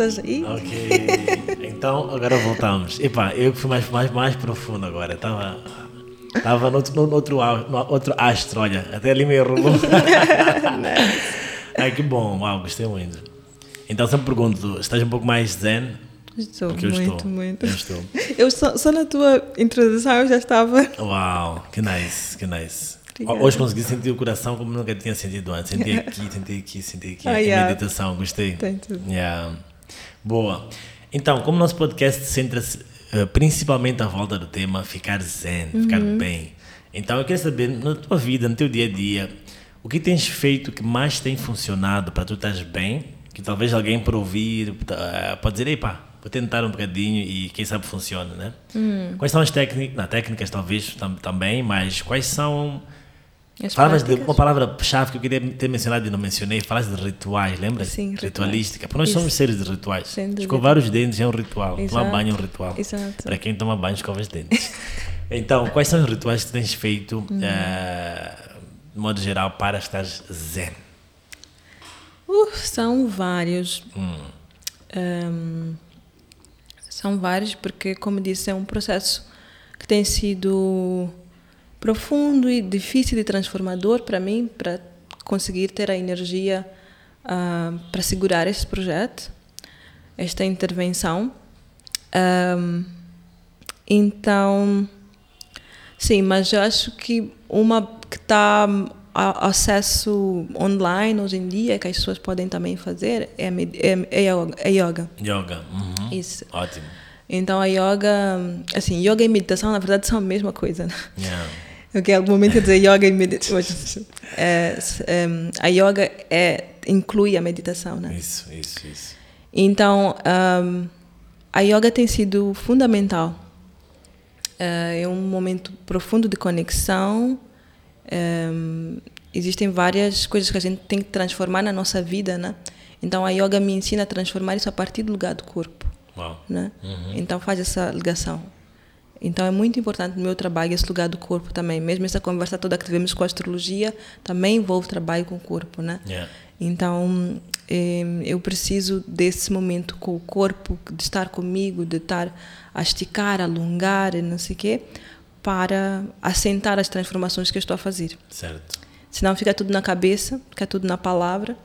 Estás aí? Ok. Então agora voltamos. Epá, eu fui mais, mais, mais profundo agora. Estava Estava no, no, no, outro, no outro astro, olha, até ali me roubou. Ai, que bom, uau, gostei muito. Então sempre pergunto, estás um pouco mais zen? Estou, Porque muito, eu estou. muito. Eu estou. Eu só, só, na tua introdução eu já estava. Uau, que nice, que nice. Obrigada. Hoje consegui sentir o coração como nunca tinha sentido antes. Senti aqui, senti aqui, senti aqui. Ah, yeah. Meditação, gostei. Tem tudo. Yeah. Boa. Então, como nosso podcast centra-se uh, principalmente à volta do tema ficar zen, uhum. ficar bem. Então eu quero saber, na tua vida, no teu dia a dia, o que tens feito que mais tem funcionado para tu estar bem? Que talvez alguém por ouvir uh, pode dizer, ei pá, vou tentar um bocadinho e quem sabe funciona, né? Uhum. Quais são as técnicas, não, técnicas talvez tam, também, mas quais são As Falavas de práticas. uma palavra-chave que eu queria ter mencionado e não mencionei. Falaste de rituais, lembra? Sim, rituais. Ritualística. Porque nós Isso. somos seres de rituais. Escovar os dentes é um ritual. Tomar Exato. banho é um ritual. Exato. Para quem toma banho, escova os dentes. <laughs> então, quais são os rituais que tens feito, Uhum. eh, de modo geral, para estar zen? Uh, são vários. Hum. Ahm, são vários porque, como disse, é um processo que tem sido profundo e difícil e transformador para mim, para conseguir ter a energia ah, para segurar esse projeto, esta intervenção. Ahm, então, sim, mas eu acho que uma que está acesso online hoje em dia, que as pessoas podem também fazer, é a, é, é é yoga. Yoga. Uhum. Isso. Ótimo. Então a yoga, assim, yoga e meditação na verdade são a mesma coisa. Né? Yeah. Quero algum momento dizer yoga e meditação. É, em, a yoga é, inclui a meditação, né? Isso, isso, isso. Então, ahm, a yoga tem sido fundamental. Eh, É um momento profundo de conexão. Ehm, existem várias coisas que a gente tem que transformar na nossa vida, né? Então, a yoga me ensina a transformar isso a partir do lugar do corpo, Uau. né? Então, faz essa ligação. Então, é muito importante no meu trabalho esse lugar do corpo também. Mesmo essa conversa toda que tivemos com a astrologia, também envolve trabalho com o corpo, né? Yeah. Então, eh, eu preciso desse momento com o corpo, de estar comigo, de estar a esticar, a alongar não sei o quê, para assentar as transformações que eu estou a fazer. Certo. Senão fica tudo na cabeça, fica tudo na palavra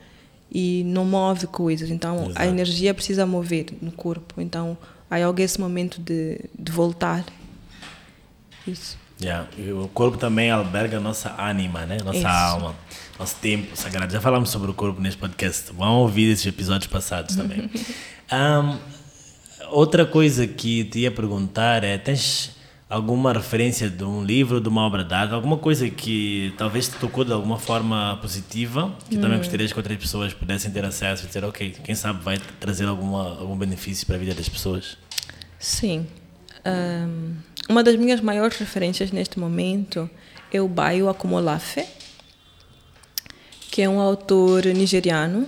e não move coisas. Então, a Exato. energia precisa mover no corpo. Então, aí é esse momento de, de voltar. Isso. Yeah. O corpo também alberga a nossa ânima, né? Nossa Isso. alma, nosso tempo sagrado. Já falamos sobre o corpo neste podcast. Vão ouvir esses episódios passados também. <laughs> Ahm, outra coisa que te ia perguntar é: tens alguma referência de um livro, de uma obra de arte, alguma coisa que talvez te tocou de alguma forma positiva, que também gostarias que outras pessoas pudessem ter acesso e dizer, ok, quem sabe vai trazer alguma, algum benefício para a vida das pessoas? Sim. Ahm, uma das minhas maiores referências neste momento é o Bayo Akomolafe, que é um autor nigeriano.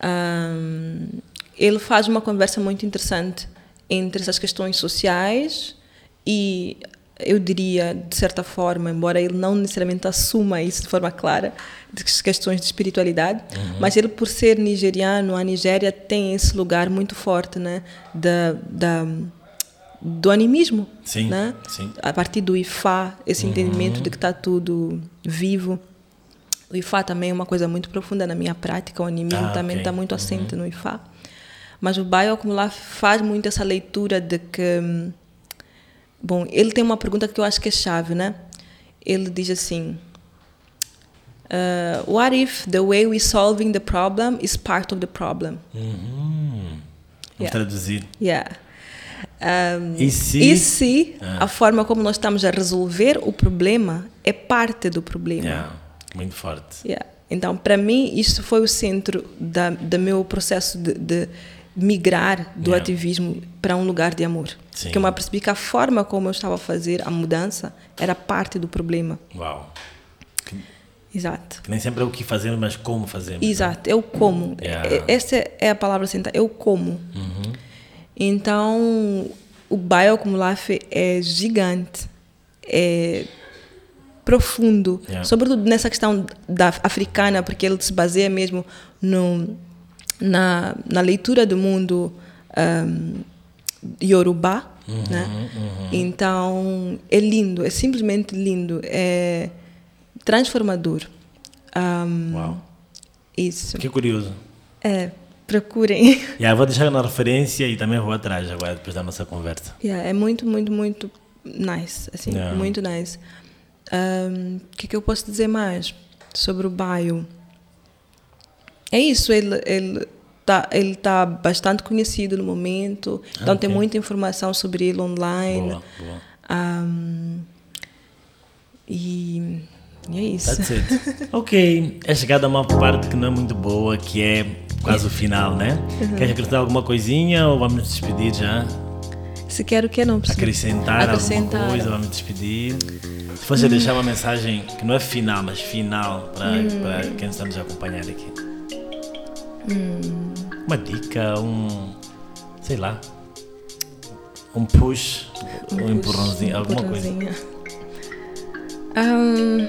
Ahm, ele faz uma conversa muito interessante entre essas questões sociais e, eu diria, de certa forma, embora ele não necessariamente assuma isso de forma clara, de questões de espiritualidade, mas ele, por ser nigeriano, a Nigéria tem esse lugar muito forte né, da, da, do animismo. Sim, né? sim. A partir do Ifá, esse entendimento de que está tudo vivo. O Ifá também é uma coisa muito profunda na minha prática, o animismo Ah, também está muito assente no Ifá. Mas o Bioacumular faz muito essa leitura de que. Bom, ele tem uma pergunta que eu acho que é chave, né? Ele diz assim: uh, What if the way we solving the problem is part of the problem? Uhum. Vamos Yeah. traduzir. Yeah. Um, E se- e se Ah. a forma como nós estamos a resolver o problema é parte do problema? Yeah. Muito forte. Yeah. Então, para mim, isso foi o centro da, do meu processo de, de migrar do Yeah. ativismo para um lugar de amor. Sim. Porque eu percebi que a forma como eu estava a fazer a mudança era parte do problema. Uau. Exato. Que nem sempre é o que fazemos, mas como fazemos. né? Exato, é o como. Yeah. É- Essa é a palavra central, é o como. Então, o bioacumulaf é gigante, é profundo, Yeah. sobretudo nessa questão da africana, porque ele se baseia mesmo no, na, na leitura do mundo um, Yorubá, né? Então, é lindo, é simplesmente lindo, é transformador. Um, Uau. Isso. Que curioso. É, procurem. Yeah, vou deixar na referência e também vou atrás agora, depois da nossa conversa. Yeah, é muito, muito, muito nice. Assim, Yeah. muito nice. Um, O que, que eu posso dizer mais sobre o Bio? É isso, ele ele tá, ele tá bastante conhecido no momento, então tem ok. muita informação sobre ele online. Boa, boa. Um, e, e é isso. That's it. <laughs> ok, é chegada a uma parte que não é muito boa, que é quase o final, né? Uhum. Queres acrescentar alguma coisinha ou vamos nos despedir já? Se quero o que não preciso. Acrescentar, Acrescentar alguma coisa, vamos despedir. Se fosse hum. deixar uma mensagem que não é final, mas final para, hum. para quem está nos acompanhar aqui. Hum. Uma dica, um. sei lá. Um push, um, um empurrãozinho, alguma coisa. Um...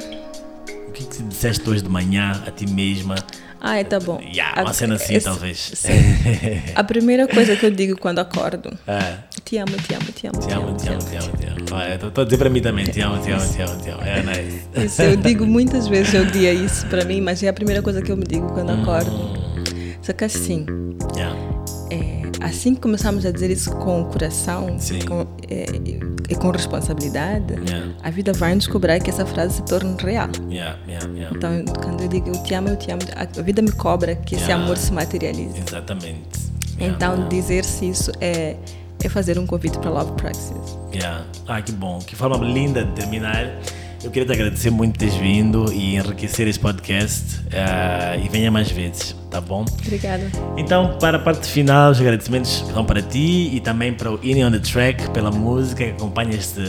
O que, que disseste hoje de manhã a ti mesma? Ai, tá bom. Yeah, uma a, cena assim, esse, talvez. a primeira coisa que eu digo quando acordo. É. Te amo, te amo, te amo. Te amo, te amo, te amo, te amo. Estou a dizer para mim também, te amo, te amo, te amo, te amo. É nice. Isso, eu digo muitas vezes eu dia isso para mim, mas é a primeira coisa que eu me digo quando hum. acordo. Só que assim. Yeah. É, assim que começamos a dizer isso com o coração com, é, e com responsabilidade, yeah. a vida vai nos cobrar que essa frase se torne real. Yeah, yeah, então, quando eu digo eu te amo, eu te amo, a vida me cobra que esse amor se materialize. Exatamente. Então, dizer-se isso é, é fazer um convite para Love Praxis. Yeah. Ah, que bom. Que forma linda de terminar. Eu queria te agradecer muito por teres vindo e enriquecer esse podcast uh, e venha mais vezes, tá bom? Obrigada. Então, para a parte final, os agradecimentos vão para ti e também para o In on the Track pela música que acompanha este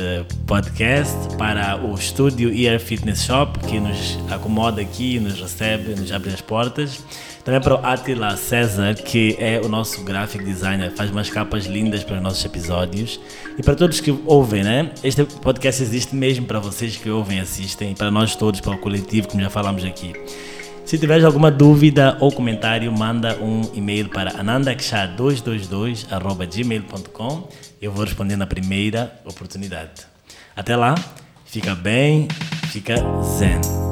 podcast, para o estúdio Ear Fitness Shop que nos acomoda aqui, nos recebe, nos abre as portas. Também para o Atila César, que é o nosso graphic designer, faz umas capas lindas para os nossos episódios. E para todos que ouvem, né? Este podcast existe mesmo para vocês que ouvem assistem, para nós todos, para o coletivo, como já falamos aqui. Se tiveres alguma dúvida ou comentário, manda um e-mail para anandakshar222.gmail.com Eu vou responder na primeira oportunidade. Até lá, fica bem, fica zen.